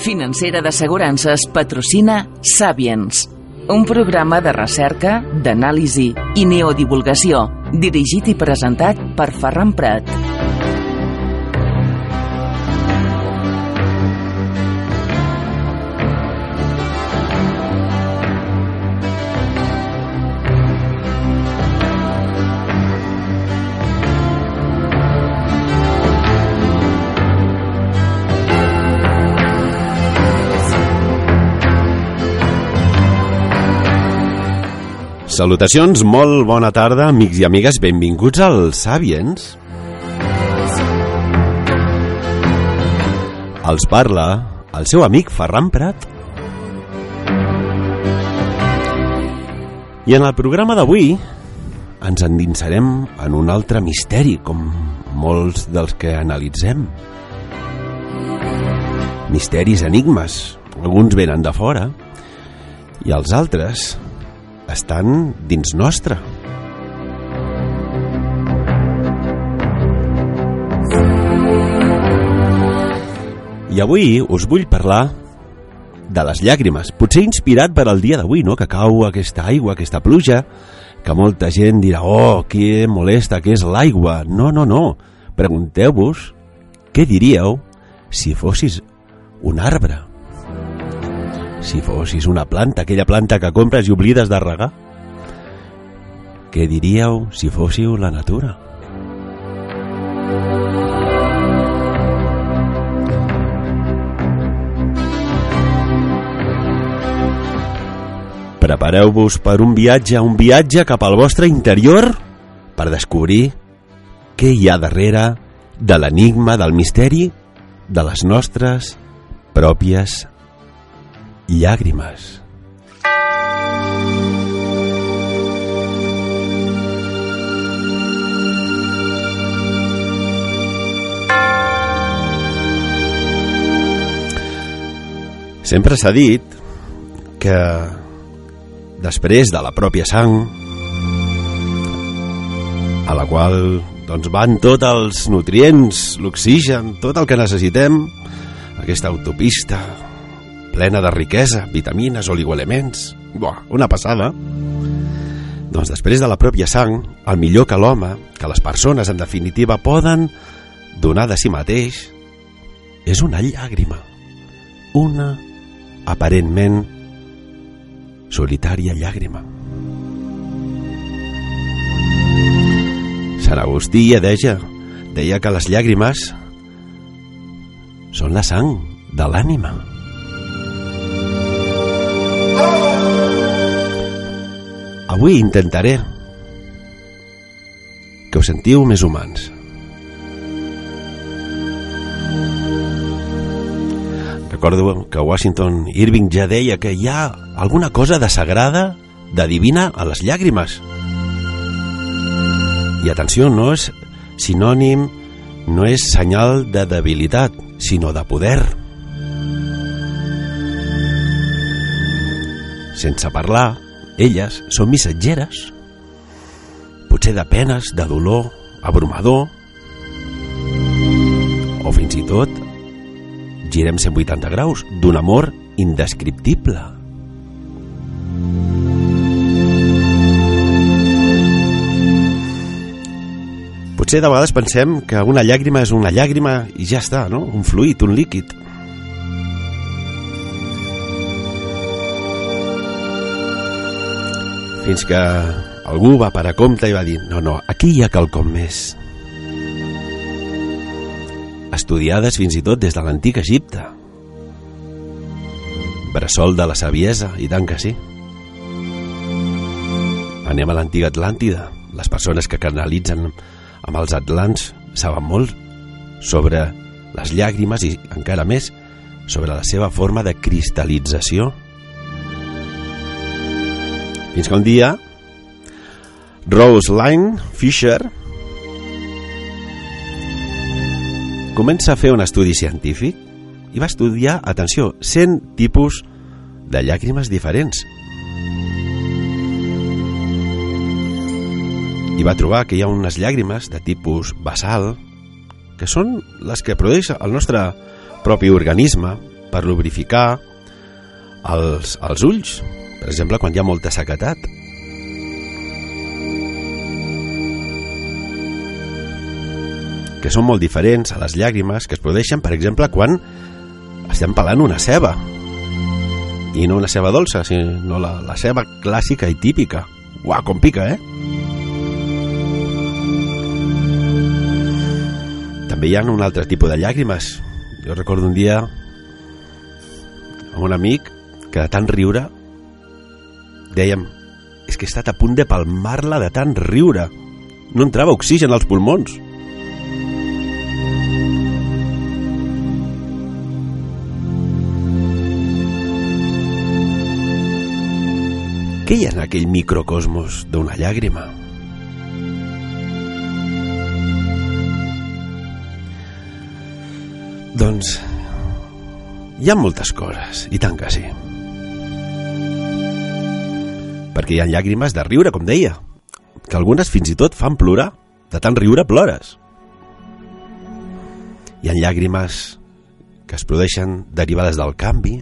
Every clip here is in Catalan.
Financera d'Assegurances patrocina Sapiens, un programa de recerca, d'anàlisi i neodivulgació, dirigit i presentat per Ferran Prat. Salutacions, molt bona tarda, amics i amigues, benvinguts al Sapiens. Els parla el seu amic Ferran Prat. I en el programa d'avui ens endinsarem en un altre misteri, com molts dels que analitzem. Misteris, enigmes, alguns venen de fora i els altres estan dins nostre. I avui us vull parlar de les llàgrimes, potser inspirat per al dia d'avui, no? que cau aquesta aigua, aquesta pluja, que molta gent dirà, oh, que molesta, que és l'aigua. No, no, no. Pregunteu-vos què diríeu si fossis un arbre si fossis una planta, aquella planta que compres i oblides de regar? Què diríeu si fóssiu la natura? Prepareu-vos per un viatge, un viatge cap al vostre interior per descobrir què hi ha darrere de l'enigma, del misteri de les nostres pròpies llàgrimes. Sempre s'ha dit que després de la pròpia sang a la qual doncs, van tots els nutrients, l'oxigen, tot el que necessitem, aquesta autopista plena de riquesa, vitamines, oligoelements... Buah, una passada. Doncs després de la pròpia sang, el millor que l'home, que les persones, en definitiva, poden donar de si mateix, és una llàgrima. Una, aparentment, solitària llàgrima. Sant Agustí ja deia, deia que les llàgrimes són la sang de l'ànima. Avui intentaré que us sentiu més humans. Recordo que Washington Irving ja deia que hi ha alguna cosa de sagrada, de divina a les llàgrimes. I atenció, no és sinònim, no és senyal de debilitat, sinó de poder. Sense parlar, elles són missatgeres, potser de penes, de dolor, abrumador, o fins i tot girem 180 graus d'un amor indescriptible. Potser de vegades pensem que una llàgrima és una llàgrima i ja està, no? Un fluid, un líquid. Fins que algú va parar compte i va dir no, no, aquí hi ha quelcom més. Estudiades fins i tot des de l'antic Egipte. Bressol de la saviesa, i tant que sí. Anem a l'antiga Atlàntida. Les persones que canalitzen amb els atlants saben molt sobre les llàgrimes i encara més sobre la seva forma de cristal·lització fins que un dia Rose Line Fisher comença a fer un estudi científic i va estudiar, atenció, 100 tipus de llàgrimes diferents. I va trobar que hi ha unes llàgrimes de tipus basal que són les que produeix el nostre propi organisme per lubrificar els, els ulls, per exemple, quan hi ha molta sequetat. que són molt diferents a les llàgrimes que es produeixen, per exemple, quan estem pelant una ceba. I no una ceba dolça, sinó la, la ceba clàssica i típica. Uau, com pica, eh? També hi ha un altre tipus de llàgrimes. Jo recordo un dia amb un amic que de tant riure dèiem és que he estat a punt de palmar-la de tant riure no entrava oxigen als pulmons Què hi ha en aquell microcosmos d'una llàgrima? Doncs hi ha moltes coses, i tant que sí. Perquè hi ha llàgrimes de riure, com deia, que algunes fins i tot fan plorar. De tant riure plores. Hi ha llàgrimes que es produeixen derivades del canvi.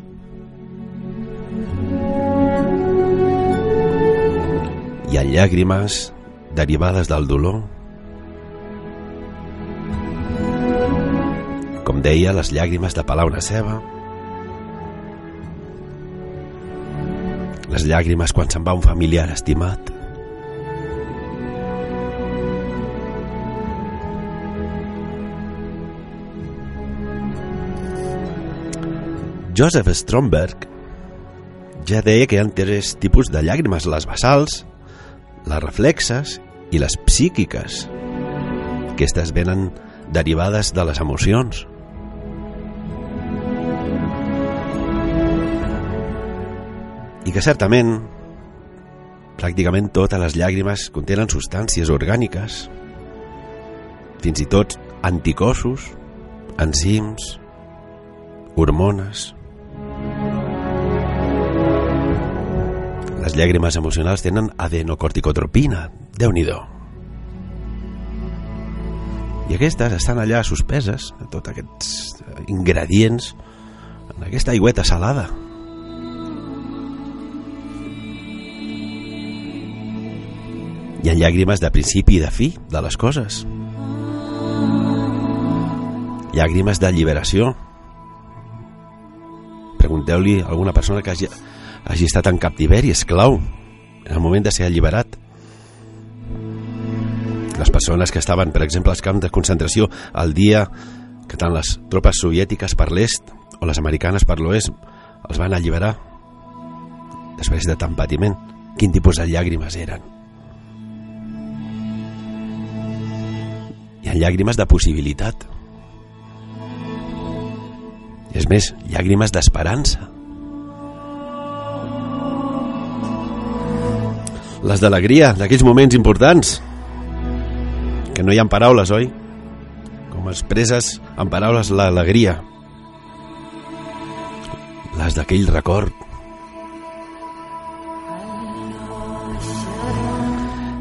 Hi ha llàgrimes derivades del dolor. Com deia, les llàgrimes de pelar una ceba. Les llàgrimes quan se'n va un familiar estimat. Joseph Stromberg ja deia que hi ha tres tipus de llàgrimes, les basals, les reflexes i les psíquiques. Aquestes venen derivades de les emocions. I que certament pràcticament totes les llàgrimes contenen substàncies orgàniques, fins i tot anticossos, enzims, hormones. Les llàgrimes emocionals tenen adenocorticotropina, déu nhi I aquestes estan allà suspeses, tots aquests ingredients, en aquesta aigüeta salada. Ha llàgrimes de principi i de fi de les coses. Llàgrimes d'alliberació. Pregunteu-li a alguna persona que hagi, hagi estat en captiveri, esclau, en el moment de ser alliberat. Les persones que estaven, per exemple, als camps de concentració el dia que tant les tropes soviètiques per l'est o les americanes per l'oest els van alliberar després de tant patiment. Quin tipus de llàgrimes eren? Ha llàgrimes de possibilitat. És més, llàgrimes d'esperança. Les d'alegria, d'aquells moments importants, que no hi ha paraules, oi? Com expresses en paraules l'alegria. Les d'aquell record.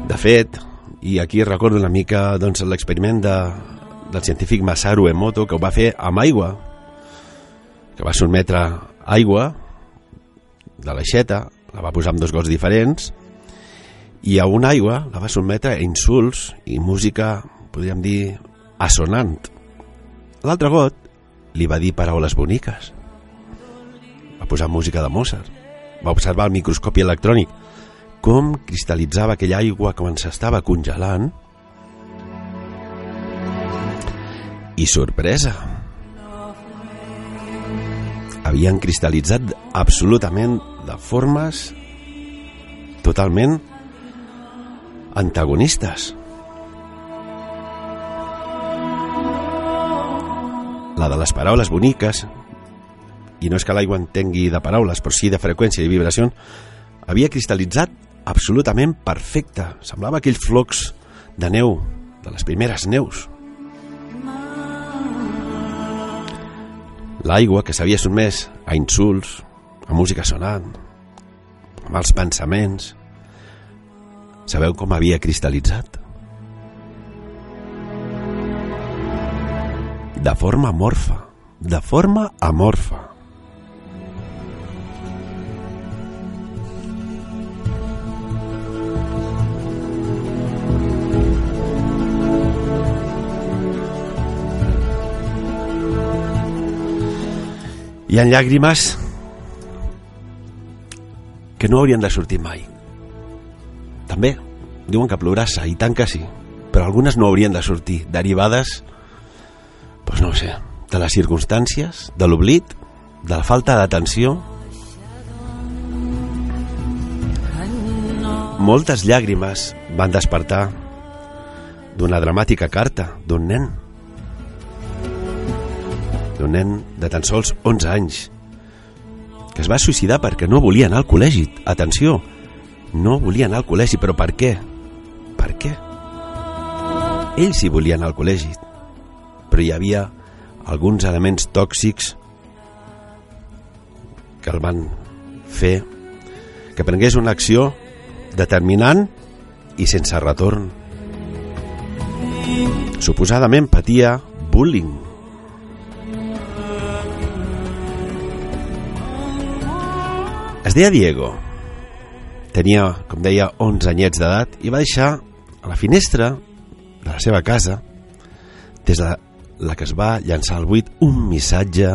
De fet, i aquí recordo una mica doncs, l'experiment de, del científic Masaru Emoto que ho va fer amb aigua que va sotmetre aigua de l'aixeta la va posar amb dos gots diferents i a una aigua la va sotmetre a insults i música, podríem dir, assonant. L'altre got li va dir paraules boniques. Va posar música de Mozart. Va observar el microscopi electrònic com cristal·litzava aquella aigua quan s'estava congelant? I sorpresa. Havien cristal·litzat absolutament de formes totalment antagonistes. La de les paraules boniques i no és que l'aigua entengui de paraules però sí de freqüència i vibració havia cristal·litzat absolutament perfecta. Semblava aquell flocs de neu, de les primeres neus. L'aigua que s'havia sotmès a insults, a música sonant, a mals pensaments... Sabeu com havia cristal·litzat? De forma amorfa, de forma amorfa. Hi ha llàgrimes que no haurien de sortir mai. També diuen que plorassa, i tant que sí, però algunes no haurien de sortir, derivades, doncs no sé, de les circumstàncies, de l'oblit, de la falta d'atenció. Moltes llàgrimes van despertar d'una dramàtica carta d'un nen d'un nen de tan sols 11 anys que es va suïcidar perquè no volia anar al col·legi. Atenció, no volia anar al col·legi, però per què? Per què? Ell sí volia anar al col·legi, però hi havia alguns elements tòxics que el van fer que prengués una acció determinant i sense retorn. Suposadament patia bullying. Es deia Diego. Tenia, com deia, 11 anyets d'edat i va deixar a la finestra de la seva casa des de la que es va llançar al buit un missatge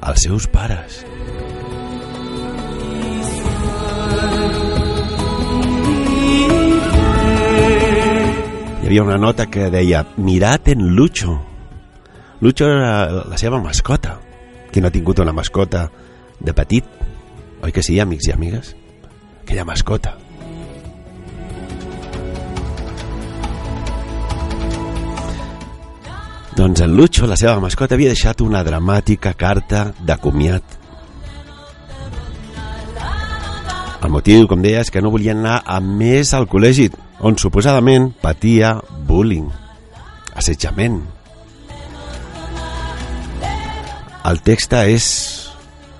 als seus pares. Hi havia una nota que deia Mirad en Lucho. Lucho era la seva mascota. Qui no ha tingut una mascota de petit? Oi que sí, amics i amigues? Aquella mascota. Doncs en Lucho, la seva mascota, havia deixat una dramàtica carta de comiat. El motiu, com deia, és que no volien anar a més al col·legi, on suposadament patia bullying, assetjament. El text és...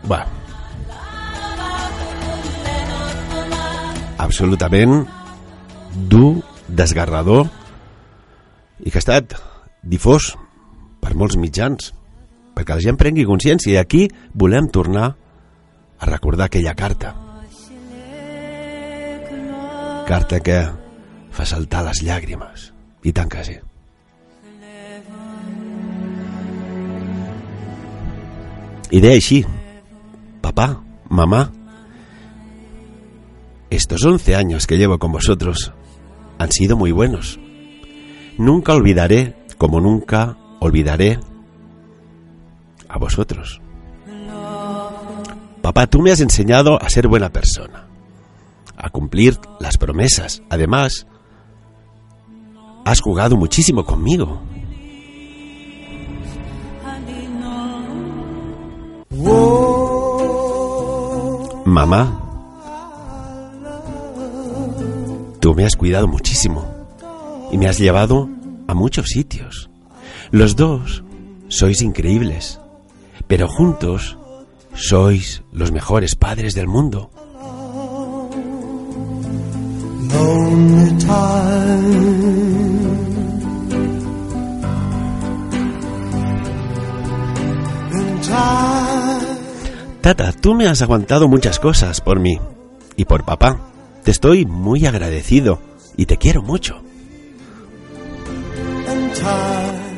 Bé, absolutament dur, desgarrador i que ha estat difós per molts mitjans perquè la gent prengui consciència i aquí volem tornar a recordar aquella carta. Carta que fa saltar les llàgrimes. I tant que sí. I deia així papà, mamà estos 11 años que llevo con vosotros han sido muy buenos nunca olvidaré como nunca olvidaré a vosotros. Papá, tú me has enseñado a ser buena persona, a cumplir las promesas. Además, has jugado muchísimo conmigo. Mamá, tú me has cuidado muchísimo y me has llevado a muchos sitios. Los dos sois increíbles, pero juntos sois los mejores padres del mundo. Tata, tú me has aguantado muchas cosas por mí y por papá. Te estoy muy agradecido y te quiero mucho.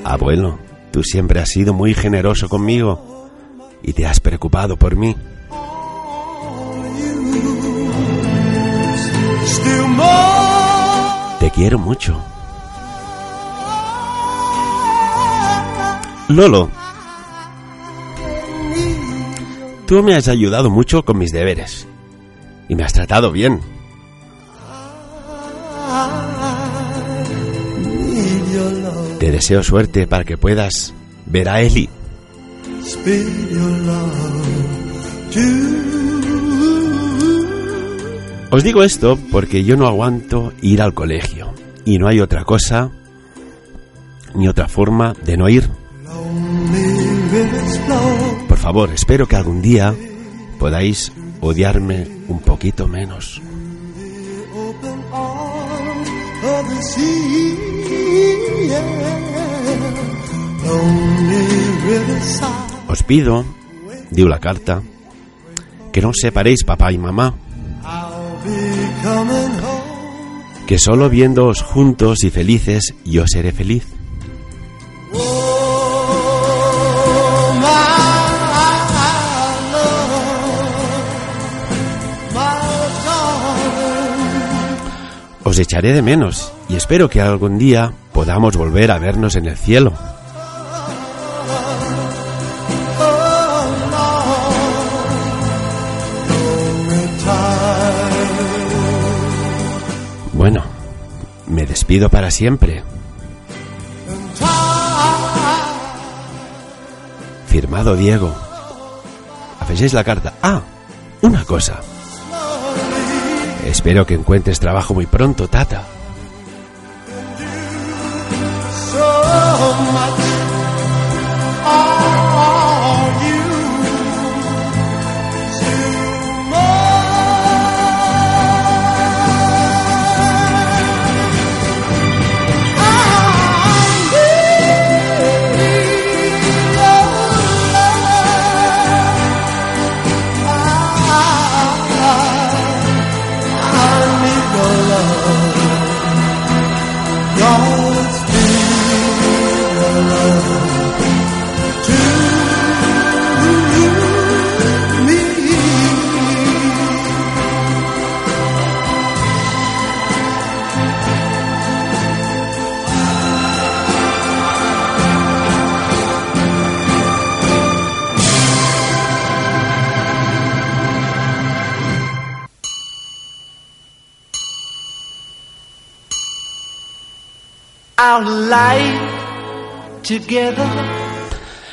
Abuelo, tú siempre has sido muy generoso conmigo y te has preocupado por mí. Te quiero mucho. Lolo, tú me has ayudado mucho con mis deberes y me has tratado bien. Te deseo suerte para que puedas ver a Eli. Os digo esto porque yo no aguanto ir al colegio y no hay otra cosa ni otra forma de no ir. Por favor, espero que algún día podáis odiarme un poquito menos. Os pido, diu la carta, que no os separéis papá y mamá, que solo viéndoos juntos y felices yo seré feliz. Os echaré de menos, y espero que algún día podamos volver a vernos en el cielo. Bueno, me despido para siempre. Firmado Diego. Afegéis la carta. Ah, una cosa. Espero que encuentres trabajo muy pronto, Tata. Muhammad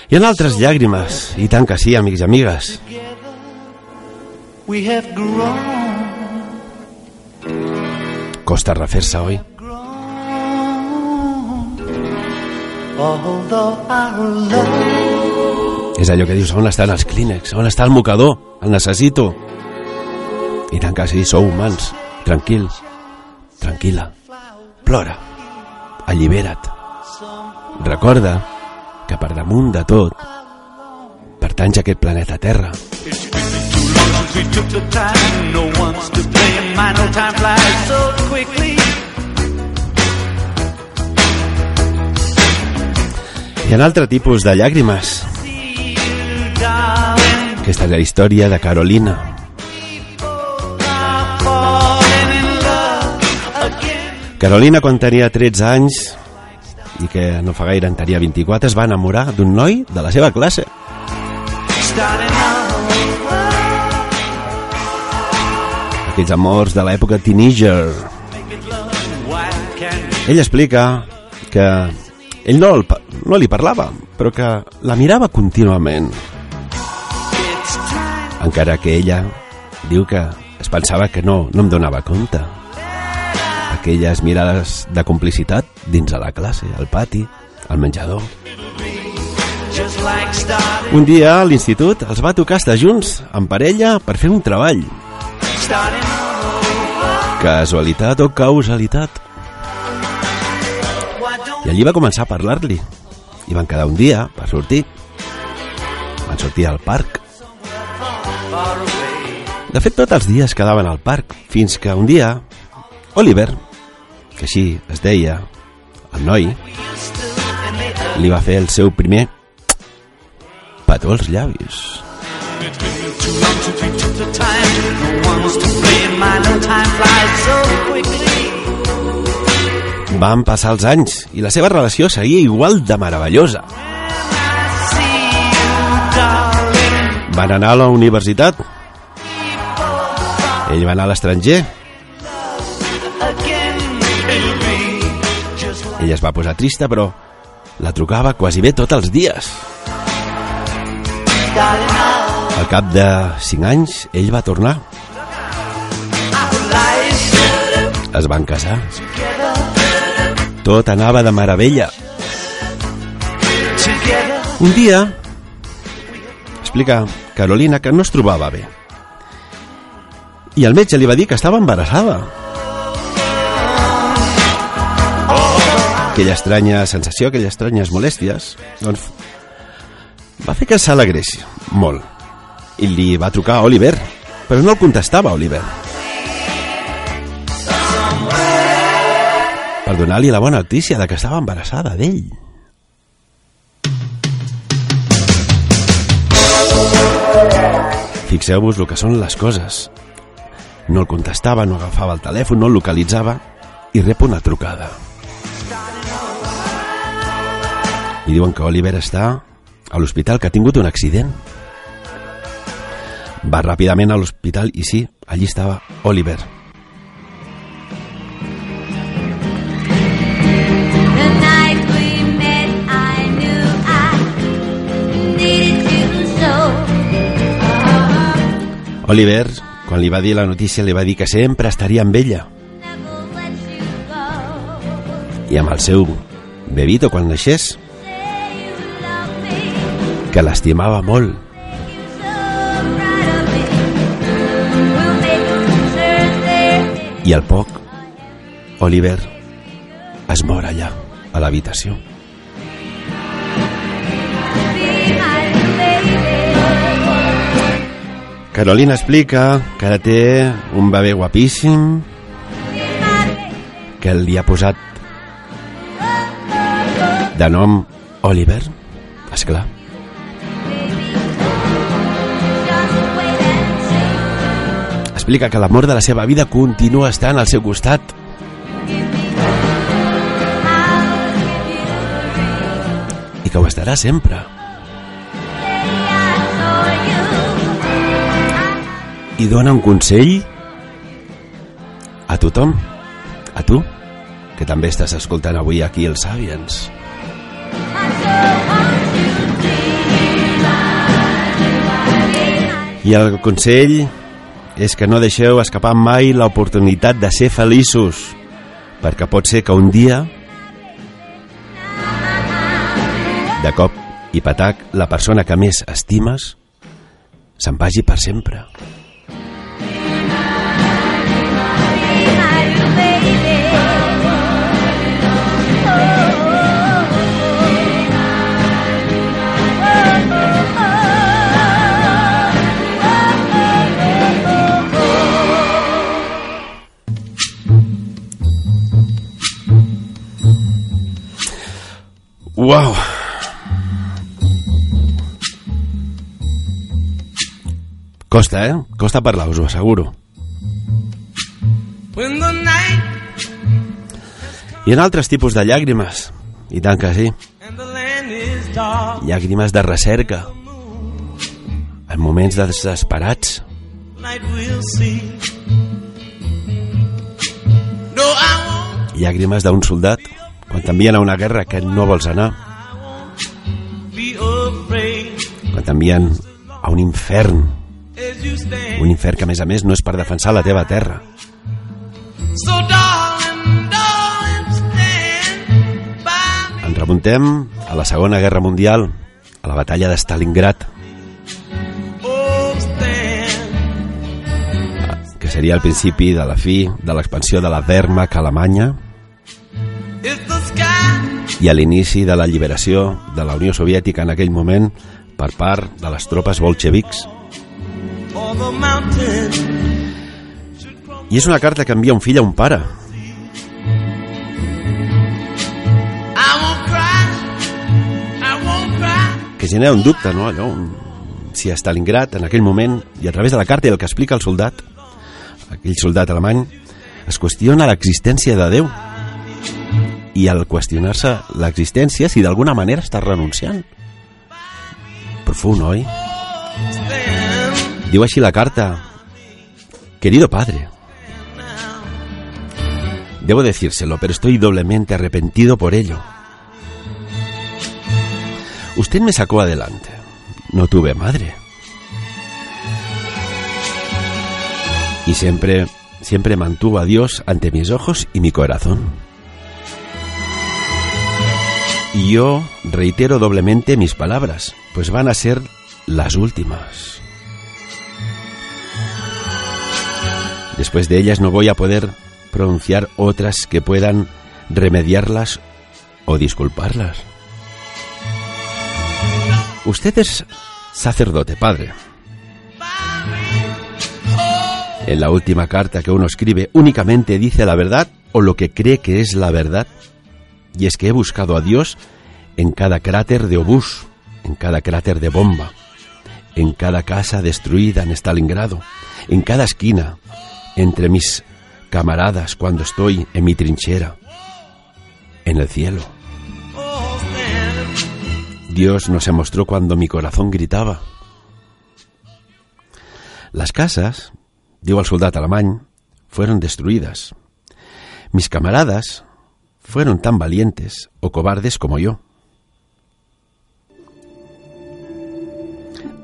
Hi ha altres llàgrimes, i tant que sí, amics i amigues. Costa refer-se, oi? És allò que dius, on estan els clínex? On està el mocador? El necessito. I tant que sí, sou humans. Tranquils. Tranquil·la. Plora. Allibera't. Recorda que per damunt de tot pertanys a aquest planeta Terra. Hi ha altre tipus de llàgrimes. Aquesta és la història de Carolina. I'm Carolina, quan tenia 13 anys i que no fa gaire en tenia 24, es va enamorar d'un noi de la seva classe. Aquells amors de l'època teenager. Ell explica que ell no, el, no li parlava, però que la mirava contínuament, encara que ella diu que es pensava que no, no em donava compte. Aquelles mirades de complicitat dins de la classe, al pati, al menjador. Un dia a l'institut els va tocar estar junts, en parella, per fer un treball. Casualitat o causalitat. I allí va començar a parlar-li. I van quedar un dia per sortir. Van sortir al parc. De fet, tots els dies quedaven al parc, fins que un dia Oliver, que així es deia el noi, li va fer el seu primer petó als llavis. Van passar els anys i la seva relació seguia igual de meravellosa. Van anar a la universitat. Ell va anar a l'estranger. Ella es va posar trista, però la trucava quasi bé tots els dies. Al cap de 5 anys, ell va tornar. Es van casar. Tot anava de meravella. Un dia, explica Carolina que no es trobava bé. I el metge li va dir que estava embarassada. Aquella estranya sensació, aquelles estranyes molèsties, doncs va fer que s'alegrés molt. I li va trucar a Oliver, però no el contestava Oliver. Per donar-li la bona notícia de que estava embarassada d'ell. Fixeu-vos el que són les coses. No el contestava, no agafava el telèfon, no el localitzava. i rep una trucada. I diuen que Oliver està a l'hospital, que ha tingut un accident. Va ràpidament a l'hospital i sí, allí estava Oliver. So. Oliver, quan li va dir la notícia, li va dir que sempre estaria amb ella. I amb el seu bebito, quan naixés, que l'estimava molt. I al poc, Oliver es mor allà, a l'habitació. Carolina explica que ara té un bebè guapíssim, que li ha posat de nom Oliver, esclar. Just Explica que l'amor de la seva vida continua estant al seu costat i que ho estarà sempre. I dona un consell a tothom, a tu, que també estàs escoltant avui aquí els be I el consell és que no deixeu escapar mai l'oportunitat de ser feliços, perquè pot ser que un dia, de cop i patac, la persona que més estimes se'n vagi per sempre. Uau! Costa, eh? Costa parlar, us ho asseguro. Hi ha altres tipus de llàgrimes, i tant que sí. Llàgrimes de recerca, en moments desesperats, llàgrimes d'un soldat quan t'envien a una guerra que no vols anar, quan t'envien a un infern, un infern que a més a més no és per defensar la teva terra. Ens remuntem a la Segona Guerra Mundial, a la batalla de Stalingrad, que seria el principi de la fi de l'expansió de la Wehrmacht alemanya. the sky i a l'inici de la lliberació de la Unió Soviètica en aquell moment per part de les tropes bolxevics. I és una carta que envia un fill a un pare. Que genera un dubte, no? Allò, si a Stalingrad, en aquell moment, i a través de la carta i el que explica el soldat, aquell soldat alemany, es qüestiona l'existència de Déu. I al qüestionar-se l'existència, si d'alguna manera està renunciant. Profund, oi? Diu així la carta. Querido padre, debo decírselo, pero estoy doblemente arrepentido por ello. Usted me sacó adelante. No tuve madre. Y siempre, siempre mantuvo a Dios ante mis ojos y mi corazón. Y yo reitero doblemente mis palabras, pues van a ser las últimas. Después de ellas no voy a poder pronunciar otras que puedan remediarlas o disculparlas. Usted es sacerdote, padre. En la última carta que uno escribe únicamente dice la verdad o lo que cree que es la verdad. Y es que he buscado a Dios en cada cráter de obús, en cada cráter de bomba, en cada casa destruida en Stalingrado, en cada esquina, entre mis camaradas, cuando estoy en mi trinchera, en el cielo. Dios no se mostró cuando mi corazón gritaba. Las casas, digo al soldado alemán, fueron destruidas. Mis camaradas fueron tan valientes o cobardes como yo.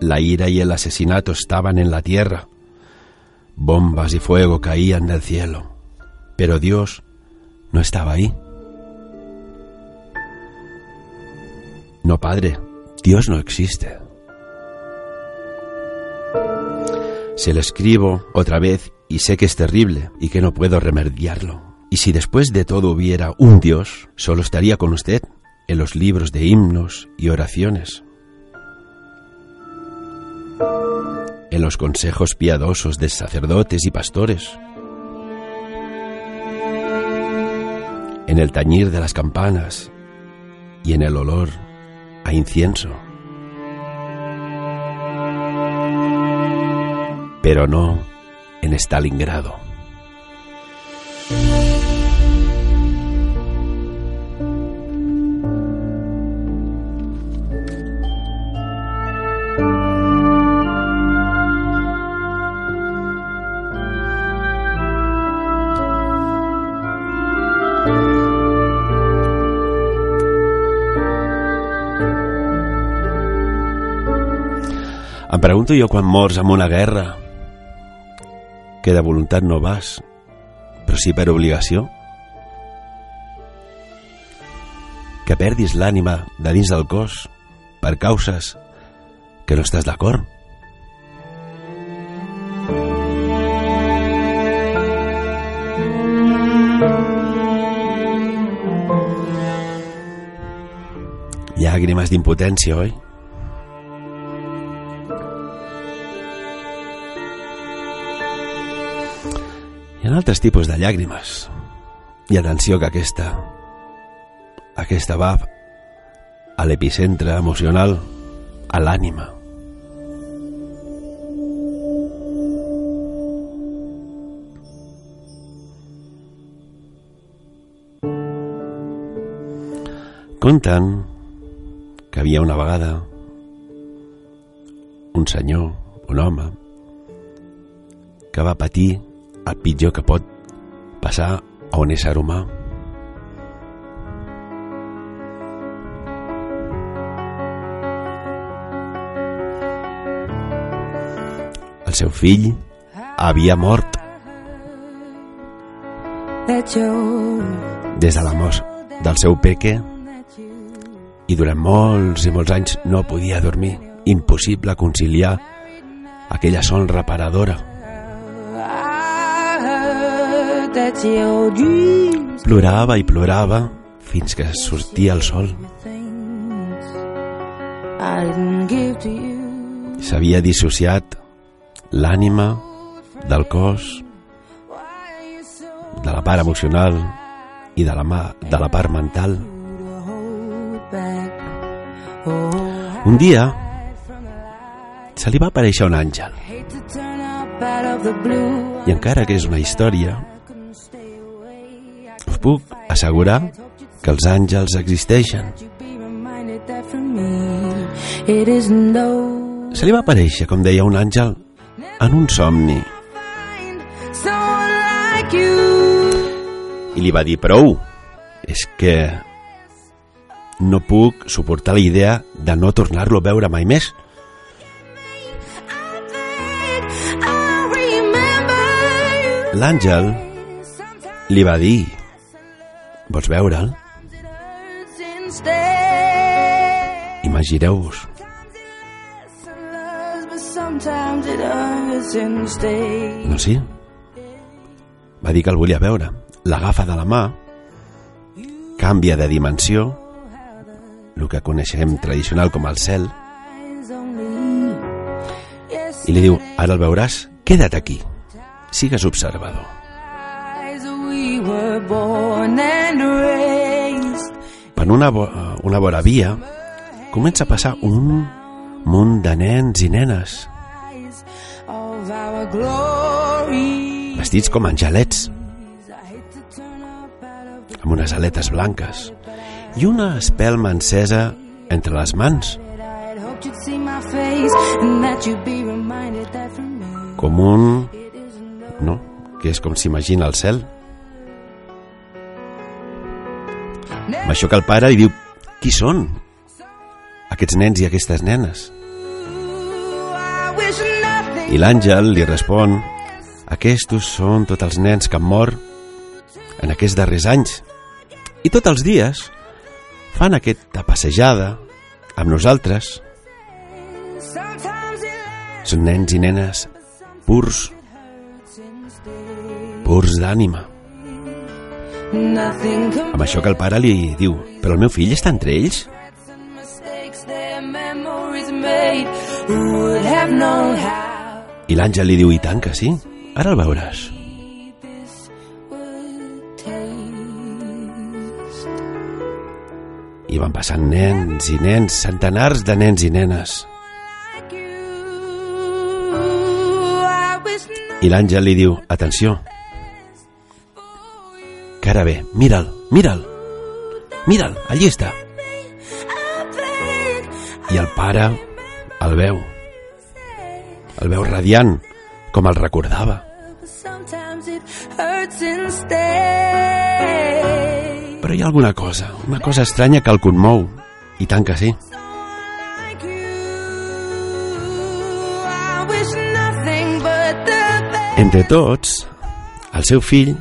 La ira y el asesinato estaban en la tierra. Bombas y fuego caían del cielo. Pero Dios no estaba ahí. No, Padre, Dios no existe. Se lo escribo otra vez y sé que es terrible y que no puedo remediarlo. Y si después de todo hubiera un Dios, solo estaría con usted en los libros de himnos y oraciones. En los consejos piadosos de sacerdotes y pastores. En el tañir de las campanas y en el olor a incienso. Pero no en Stalingrado. Pregunto jo quan mors en una guerra que de voluntat no vas, però sí per obligació. Que perdis l'ànima de dins del cos per causes que no estàs d'acord. Llàgrimes d'impotència, oi? Altres tipus de llàgrimes. I atenció que aquesta aquesta va a l'epicentre emocional, a l'ànima. Conten que havia una vegada un senyor, un home, que va patir el pitjor que pot passar a un ésser humà. El seu fill havia mort des de la mort del seu peque i durant molts i molts anys no podia dormir. Impossible conciliar aquella son reparadora. Plorava i plorava fins que sortia el sol. S'havia dissociat l'ànima del cos, de la part emocional i de la, mà, de la part mental. Un dia se li va aparèixer un àngel i encara que és una història, puc assegurar que els àngels existeixen. Se li va aparèixer, com deia un àngel, en un somni i li va dir prou, és que no puc suportar la idea de no tornar-lo a veure mai més. L'àngel li va dir, vols veure'l? Imagineu-vos, no sí? Va dir que el volia veure. L'agafa de la mà, canvia de dimensió, el que coneixem tradicional com el cel, i li diu, ara el veuràs, queda't aquí, sigues observador. Eyes we were born and raised. Per una, vo- una vora via comença a passar un munt de nens i nenes. Vestits com angelets. Amb unes aletes blanques i una espelma encesa entre les mans, com un... no, que és com s'imagina el cel. Amb això que el pare li diu, qui són aquests nens i aquestes nenes? I l'àngel li respon, aquests són tots els nens que han mort en aquests darrers anys. I tots els dies fan aquesta passejada amb nosaltres. Són nens i nenes purs, purs d'ànima. Amb això que el pare li diu, però el meu fill està entre ells? I l'àngel li diu, i tant que sí, ara el veuràs. I van passant nens i nens, centenars de nens i nenes. I l'àngel li diu, atenció, que ara ve, mira'l, mira'l, mira'l, allí està. I el pare el veu, el veu radiant, com el recordava. Però hi ha alguna cosa, una cosa estranya que el conmou, i tant que sí. Entre tots, el seu fill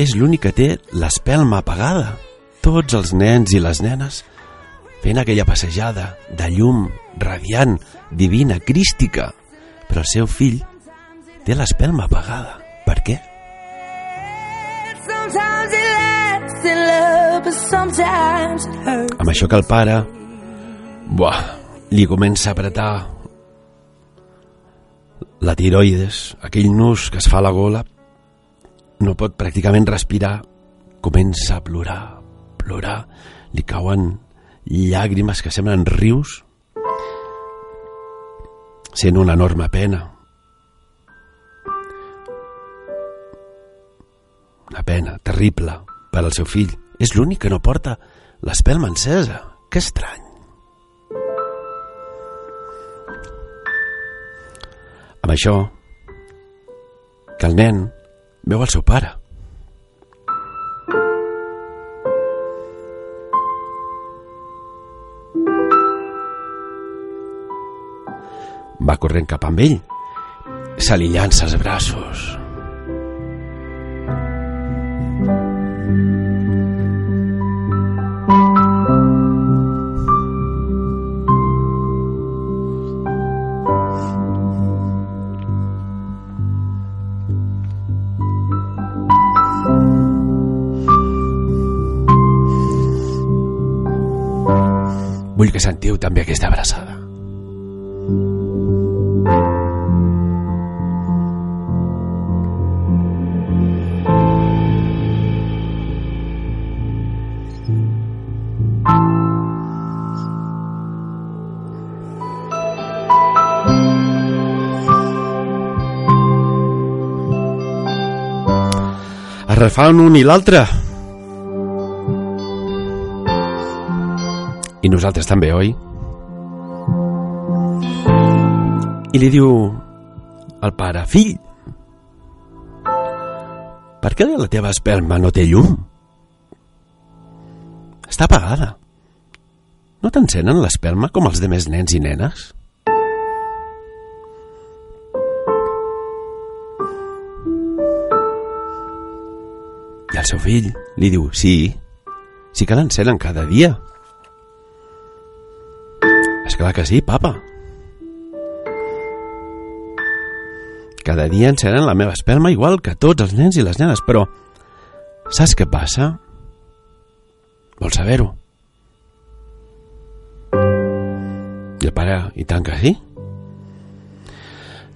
és l'únic que té l'espelma apagada. Tots els nens i les nenes fent aquella passejada de llum radiant, divina, crística. Però el seu fill té l'espelma apagada. Per què? Amb això que el pare buah, li comença a apretar la tiroides, aquell nus que es fa a la gola, no pot pràcticament respirar, comença a plorar, plorar, li cauen llàgrimes que semblen rius, sent una enorme pena. Una pena terrible per al seu fill. És l'únic que no porta l'espelma encesa. Que estrany. Amb això, que el nen veu el seu pare. Va corrent cap amb ell. Se li llança als braços. Vull que sentiu també aquesta abraçada. Refan un i l'altre. I nosaltres també, oi? I li diu al pare, fill, per què la teva espelma no té llum? Està apagada. No t'encenen l'espelma com els de més nens i nenes? I el seu fill li diu, sí, sí que l'encenen cada dia. Clar que sí, papa. Cada dia encenen la meva espelma igual que tots els nens i les nenes, però saps què passa? Vols saber-ho? I el pare, i tant que sí?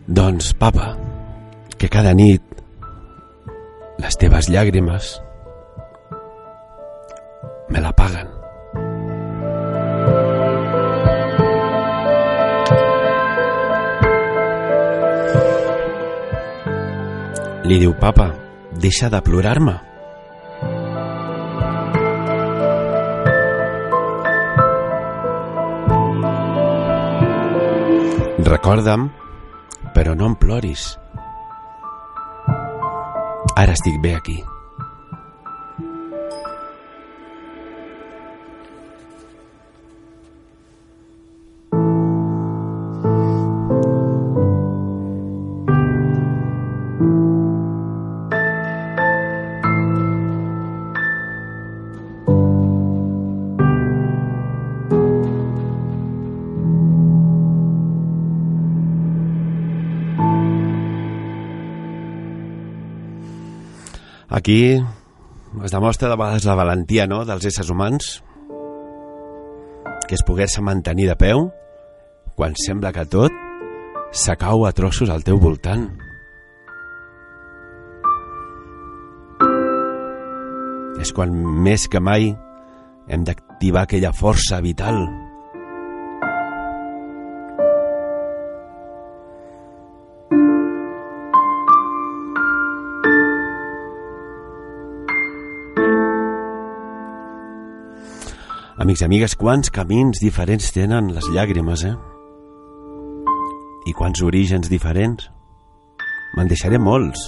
Doncs, papa, que cada nit les teves llàgrimes me la paguen. Li diu, papa, deixa de plorar-me. Recorda'm, però no em ploris. Ara estic bé aquí. Aquí es demostra de vegades la valentia no, dels éssers humans que és poder-se mantenir de peu quan sembla que tot s'acau a trossos al teu voltant. És quan més que mai hem d'activar aquella força vital Amics i amigues, quants camins diferents tenen les llàgrimes, eh? I quants orígens diferents? Me'n deixaré molts,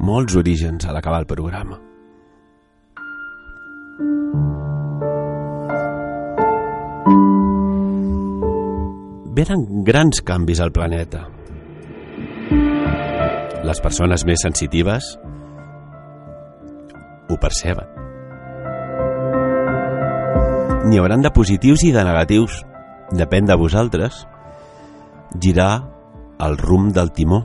molts orígens a l'acabar el programa. Venen grans canvis al planeta. Les persones més sensitives ho perceben. N'hi hauran de positius i de negatius. Depèn de vosaltres girar el rumb del timó.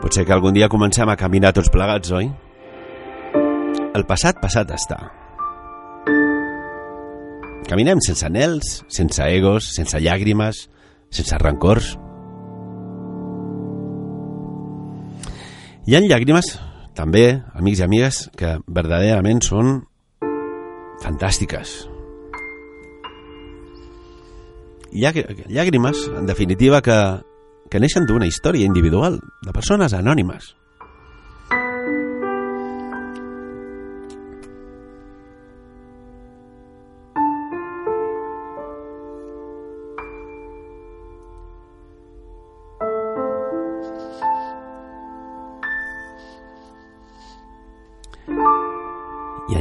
Pot ser que algun dia comencem a caminar tots plegats, oi? El passat, passat està. Caminem sense anels, sense egos, sense llàgrimes, sense rancors. Hi ha llàgrimes, també, amics i amigues, que verdaderament són fantàstiques. Llàgrimes, en definitiva, que, que neixen d'una història individual, de persones anònimes.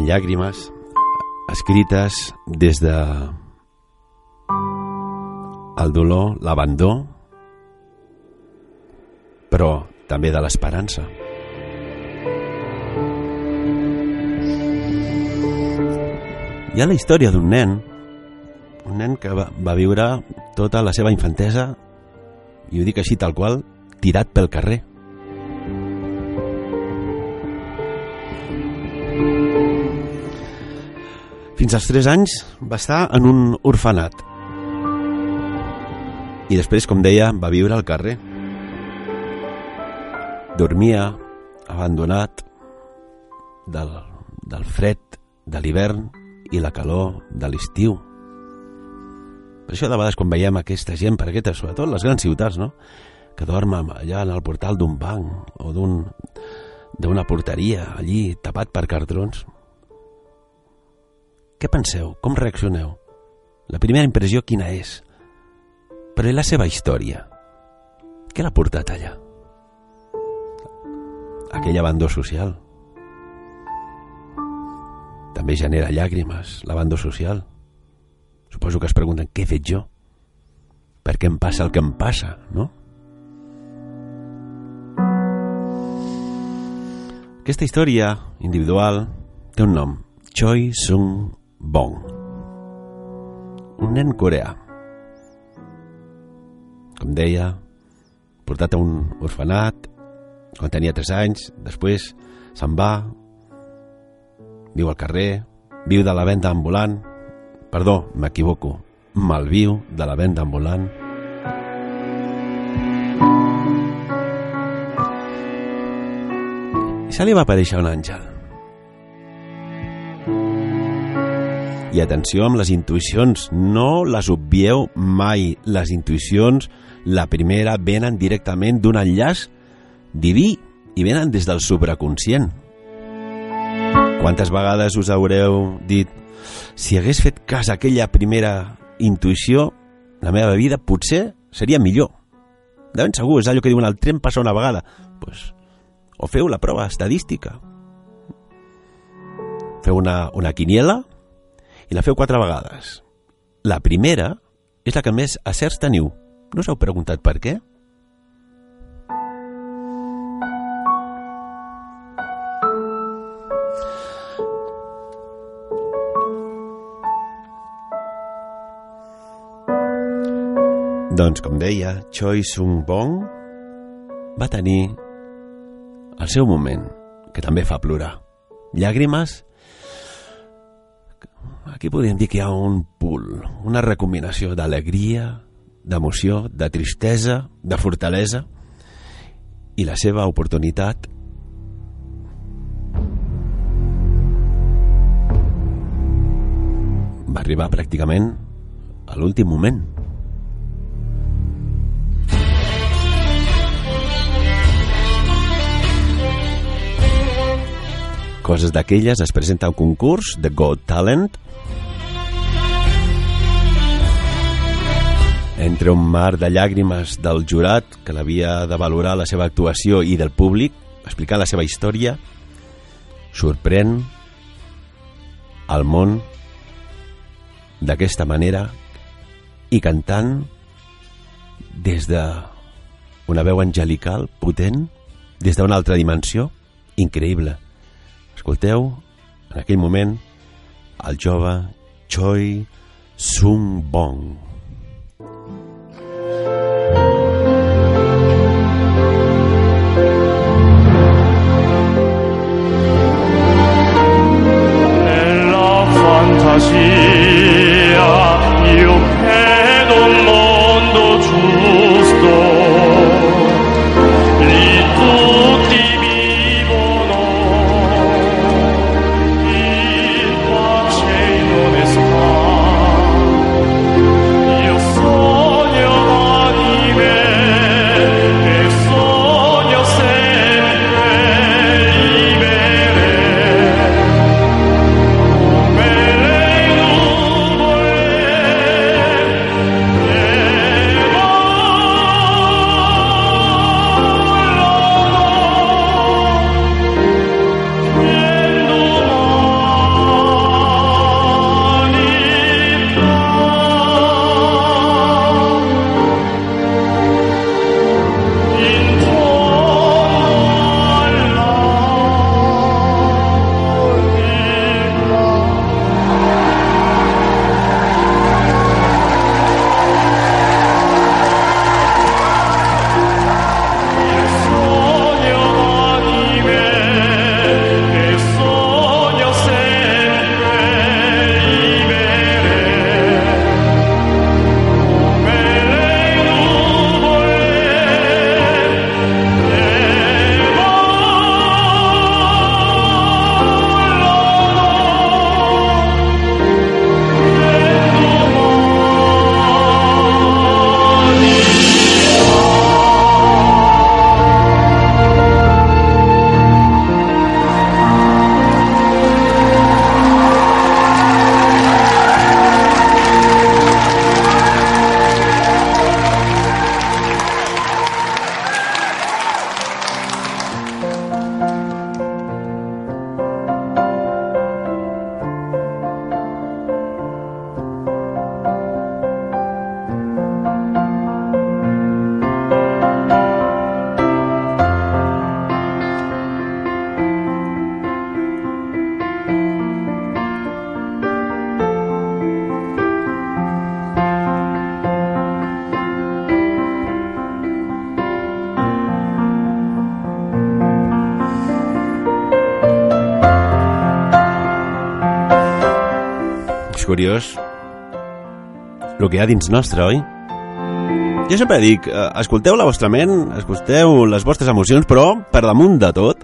Llàgrimes escrites des de el dolor, l'abandó, però també de l'esperança. Hi ha la història d'un nen, un nen que va, va viure tota la seva infantesa, i ho dic així tal qual, tirat pel carrer. Fins als 3 anys va estar en un orfenat. I després, com deia, va viure al carrer. Dormia abandonat del, del fred de l'hivern i la calor de l'estiu. Per això de vegades quan veiem aquesta gent, per aquestes, sobretot les grans ciutats, no? que dormen allà en el portal d'un banc o d'un d'una porteria allí tapat per cartrons què penseu? Com reaccioneu? La primera impressió quina és? Però i la seva història? Què l'ha portat allà? Aquell abandó social. També genera llàgrimes, l'abandó social. Suposo que es pregunten què he fet jo? Per què em passa el que em passa, no? Aquesta història individual té un nom, Choi Sung Bong. Un nen coreà. Com deia, portat a un orfenat quan tenia 3 anys, després se'n va, viu al carrer, viu de la venda ambulant, perdó, m'equivoco, malviu de la venda ambulant, i se li va aparèixer un àngel. I atenció amb les intuïcions, no les obvieu mai. Les intuïcions, la primera, venen directament d'un enllaç diví i venen des del supraconscient. Quantes vegades us haureu dit si hagués fet cas a aquella primera intuïció, la meva vida potser seria millor. De ben segur, és allò que diuen el tren passa una vegada. Pues, o feu la prova estadística. Feu una, una quiniela i la feu quatre vegades. La primera és la que més acerts teniu. No us heu preguntat per què? Doncs, com deia, Choi Sung-bong va tenir el seu moment, que també fa plorar. Llàgrimes aquí podríem dir que hi ha un pull, una recombinació d'alegria, d'emoció, de tristesa, de fortalesa i la seva oportunitat va arribar pràcticament a l'últim moment. Coses d'aquelles es presenta un concurs de Got Talent entre un mar de llàgrimes del jurat que l'havia de valorar la seva actuació i del públic, explicar la seva història, sorprèn el món d'aquesta manera i cantant des de una veu angelical potent, des d'una altra dimensió, increïble. Escolteu, en aquell moment, el jove Choi Sung Bong. Nella fantasia io el que hi ha dins nostre, oi? Jo sempre dic, eh, escolteu la vostra ment, escolteu les vostres emocions, però, per damunt de tot,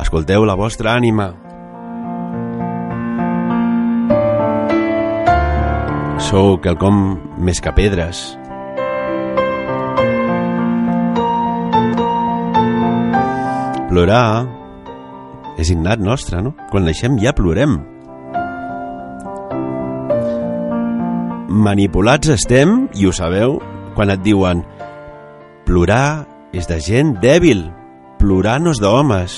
escolteu la vostra ànima. sou quelcom més que pedres. Plorar és innat nostre, no? Quan naixem ja plorem. Manipulats estem, i ho sabeu, quan et diuen plorar és de gent dèbil, plorar no és d'homes.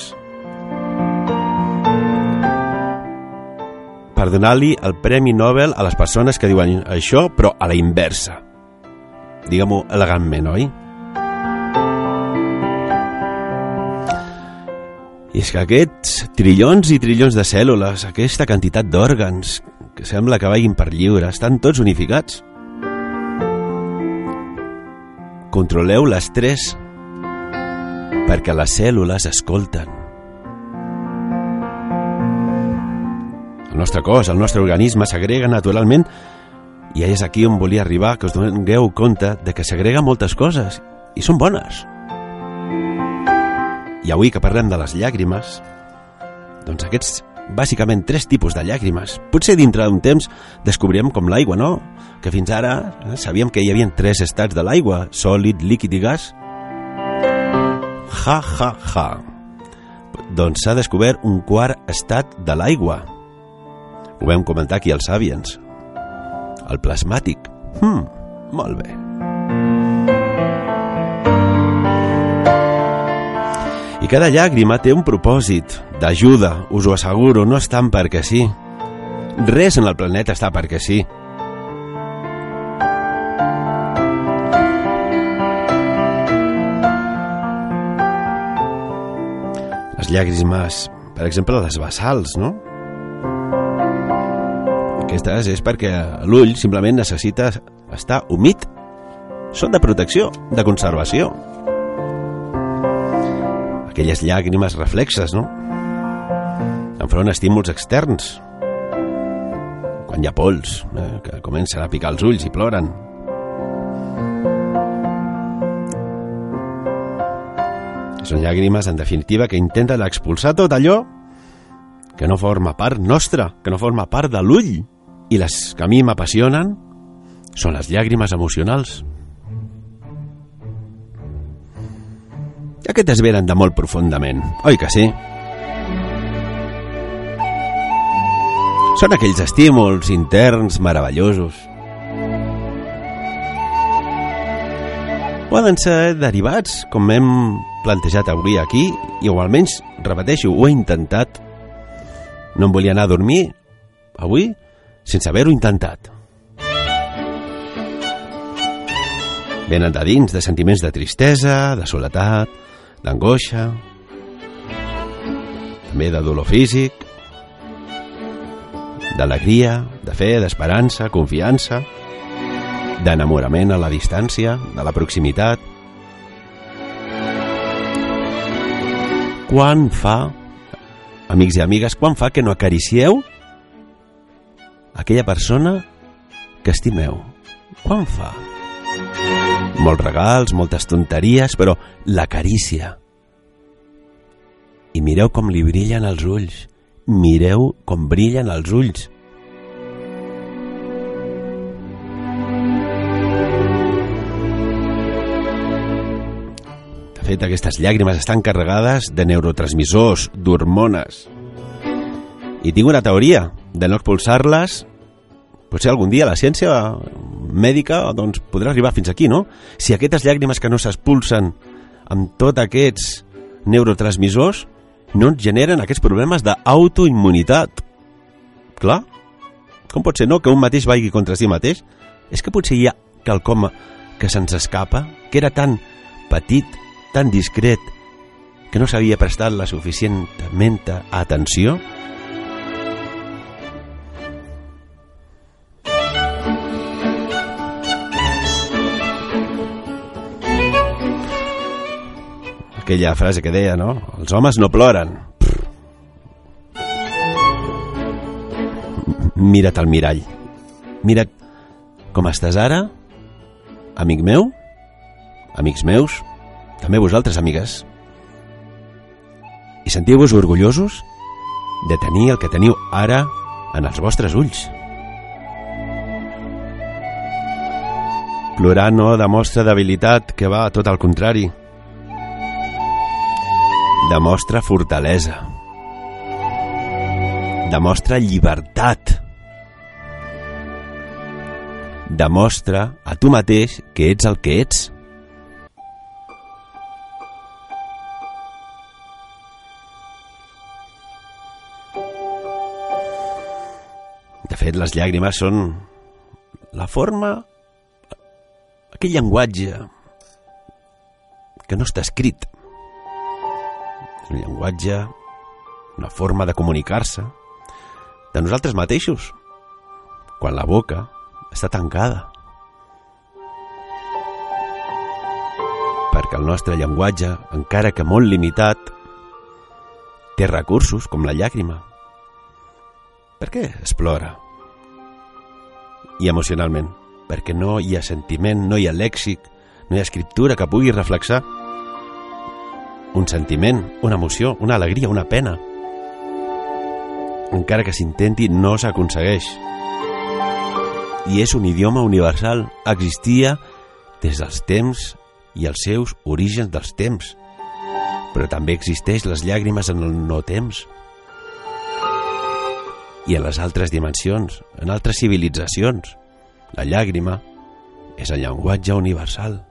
Per donar-li el Premi Nobel a les persones que diuen això, però a la inversa. Digue-m'ho elegantment, oi? I és que aquests trillons i trillons de cèl·lules, aquesta quantitat d'òrgans que sembla que vagin per lliure, estan tots unificats. Controleu l'estrès perquè les cèl·lules escolten. El nostre cos, el nostre organisme segrega naturalment i és aquí on volia arribar, que us doneu compte de que segrega moltes coses i són bones. I avui que parlem de les llàgrimes, doncs aquests bàsicament tres tipus de llàgrimes. Potser dintre d'un temps descobrirem com l'aigua, no? Que fins ara eh, sabíem que hi havia tres estats de l'aigua, sòlid, líquid i gas. Ja, ja, ja. Doncs s'ha descobert un quart estat de l'aigua. Ho vam comentar aquí als Sàviens. El plasmàtic. Hmm, molt bé. I cada llàgrima té un propòsit d'ajuda, us ho asseguro, no estan perquè sí. Res en el planeta està perquè sí. Les llàgrimes, per exemple, les basals, no? Aquestes és perquè l'ull simplement necessita estar humit. Són de protecció, de conservació aquelles llàgrimes reflexes, no? Enfront a estímuls externs. Quan hi ha pols, eh, que comencen a picar els ulls i ploren. Són llàgrimes, en definitiva, que intenten expulsar tot allò que no forma part nostra, que no forma part de l'ull. I les que a mi m'apassionen són les llàgrimes emocionals. Ja que t'esveren de molt profundament, oi que sí? Són aquells estímuls interns meravellosos. Poden ser derivats, com hem plantejat avui aquí, i o almenys, repeteixo, ho he intentat. No em volia anar a dormir avui sense haver-ho intentat. Venen de dins de sentiments de tristesa, de soledat, d'angoixa, també de dolor físic, d'alegria, de fe, d'esperança, confiança, d'enamorament a la distància, de la proximitat. Quan fa, amics i amigues, quan fa que no acaricieu aquella persona que estimeu? Quan fa? Molts regals, moltes tonteries, però la carícia. I mireu com li brillen els ulls. Mireu com brillen els ulls. De fet, aquestes llàgrimes estan carregades de neurotransmissors, d'hormones. I tinc una teoria de no expulsar-les potser algun dia la ciència mèdica doncs, podrà arribar fins aquí, no? Si aquestes llàgrimes que no s'expulsen amb tots aquests neurotransmissors no ens generen aquests problemes d'autoimmunitat. Clar, com pot ser, no?, que un mateix vagi contra si mateix? És que potser hi ha quelcom que se'ns escapa, que era tan petit, tan discret, que no s'havia prestat la suficientment atenció? Aquella frase que deia, no? Els homes no ploren. Mira't al mirall. Mira't com estàs ara, amic meu, amics meus, també vosaltres, amigues. I sentiu-vos orgullosos de tenir el que teniu ara en els vostres ulls. Plorar no demostra debilitat, que va tot al contrari. Demostra fortalesa. Demostra llibertat. Demostra a tu mateix que ets el que ets. De fet, les llàgrimes són la forma, aquell llenguatge que no està escrit. Un llenguatge, una forma de comunicar-se de nosaltres mateixos, quan la boca està tancada. Perquè el nostre llenguatge, encara que molt limitat, té recursos com la llàgrima. Per què es plora? I emocionalment, perquè no hi ha sentiment, no hi ha lèxic, no hi ha escriptura que pugui reflexar un sentiment, una emoció, una alegria, una pena. Encara que s'intenti, no s'aconsegueix. I és un idioma universal. Existia des dels temps i els seus orígens dels temps. Però també existeix les llàgrimes en el no-temps. I en les altres dimensions, en altres civilitzacions. La llàgrima és el llenguatge universal.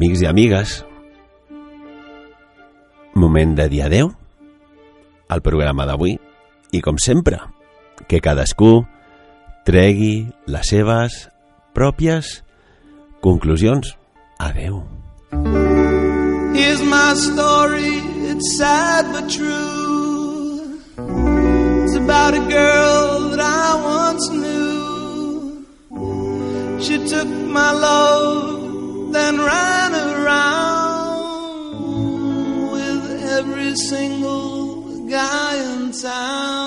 Amics i amigues, moment de dir adeu al programa d'avui i com sempre, que cadascú tregui les seves pròpies conclusions. Adeu. Here's my story, it's sad but true. It's about a girl that I once knew. She took my love, then ran every single guy in town.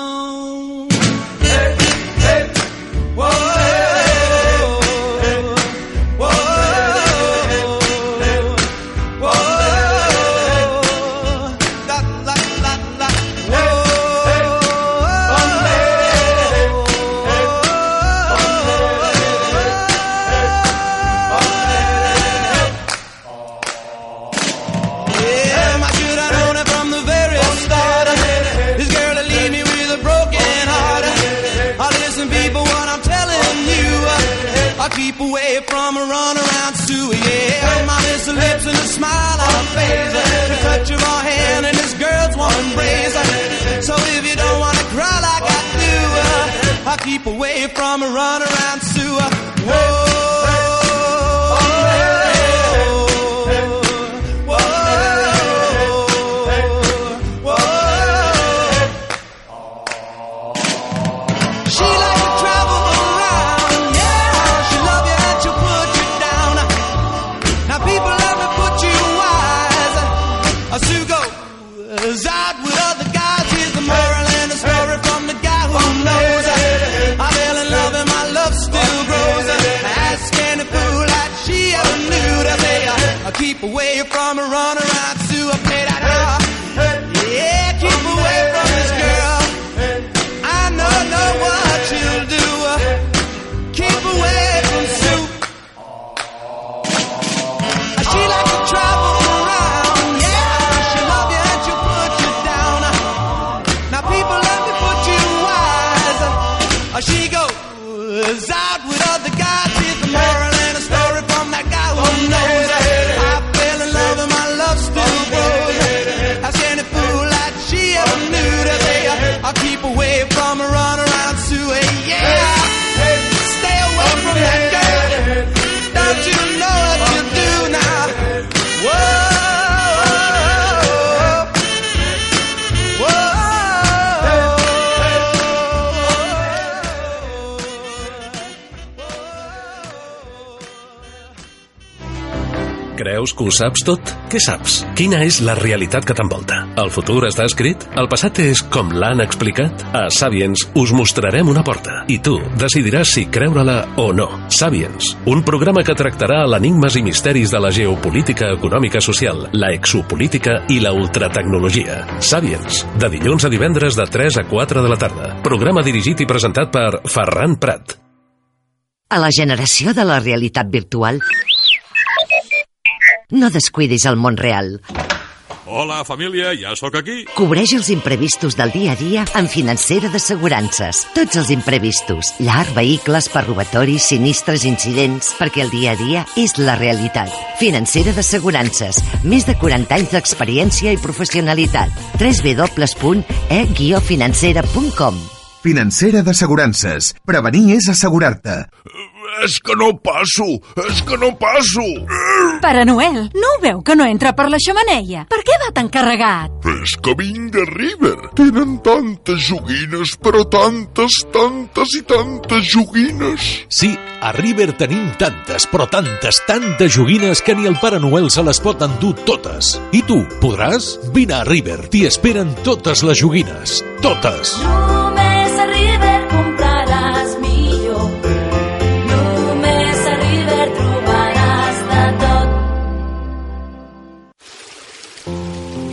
Keep away from a runaround sewer. Whoa. Ho saps tot? Què saps? Quina és la realitat que t'envolta? El futur està escrit? El passat és com l'han explicat? A Sapiens us mostrarem una porta i tu decidiràs si creure-la o no. Sapiens, un programa que tractarà l'enigmes i misteris de la geopolítica econòmica social, la exopolítica i la ultratecnologia. Sapiens, de dilluns a divendres de 3 a 4 de la tarda. Programa dirigit i presentat per Ferran Prat. A la generació de la realitat virtual no descuidis el món real. Hola, família, ja sóc aquí. Cobreix els imprevistos del dia a dia amb financera d'assegurances. Tots els imprevistos, llar, vehicles, per robatoris, sinistres, incidents, perquè el dia a dia és la realitat. Financera d'assegurances. Més de 40 anys d'experiència i professionalitat. www.e-financera.com Financera d'assegurances. Prevenir és assegurar-te. És que no passo! És que no passo! Pare Noel, no ho veu que no entra per la xamaneia? Per què va tan carregat? És que vinc de River. Tenen tantes joguines, però tantes, tantes i tantes joguines. Sí, a River tenim tantes, però tantes, tantes joguines que ni el Pare Noel se les pot endur totes. I tu, podràs? Vine a River, t'hi esperen totes les joguines. Totes! Només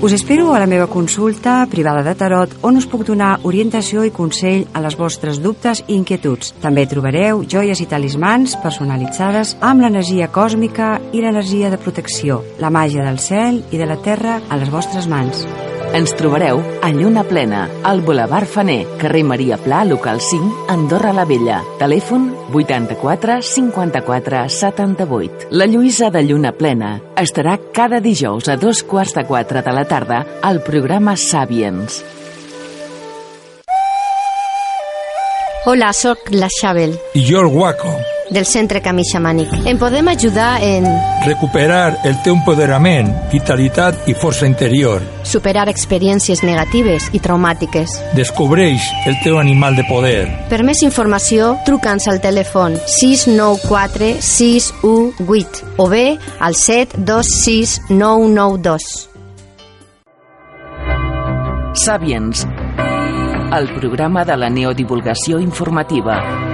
Us espero a la meva consulta privada de tarot on us puc donar orientació i consell a les vostres dubtes i inquietuds. També trobareu joies i talismans personalitzades amb l'energia còsmica i l'energia de protecció, la màgia del cel i de la terra a les vostres mans. Ens trobareu a Lluna Plena, al Boulevard Faner, carrer Maria Pla, local 5, Andorra la Vella. Telèfon 84 54 78. La Lluïsa de Lluna Plena estarà cada dijous a dos quarts de quatre de la tarda al programa Sapiens. Hola, sóc la Xabel, I jo el Guaco. del Centre Camí Xamànic. Em podem ajudar en Recuperar el teu empoderament, vitalitat i força interior. superar experiències negatives i traumàtiques. Descobreix el teu animal de poder. Per més informació, truca'ns al telèfon 694 618 o bé al 726 992. Sapiens, el programa de la neodivulgació informativa.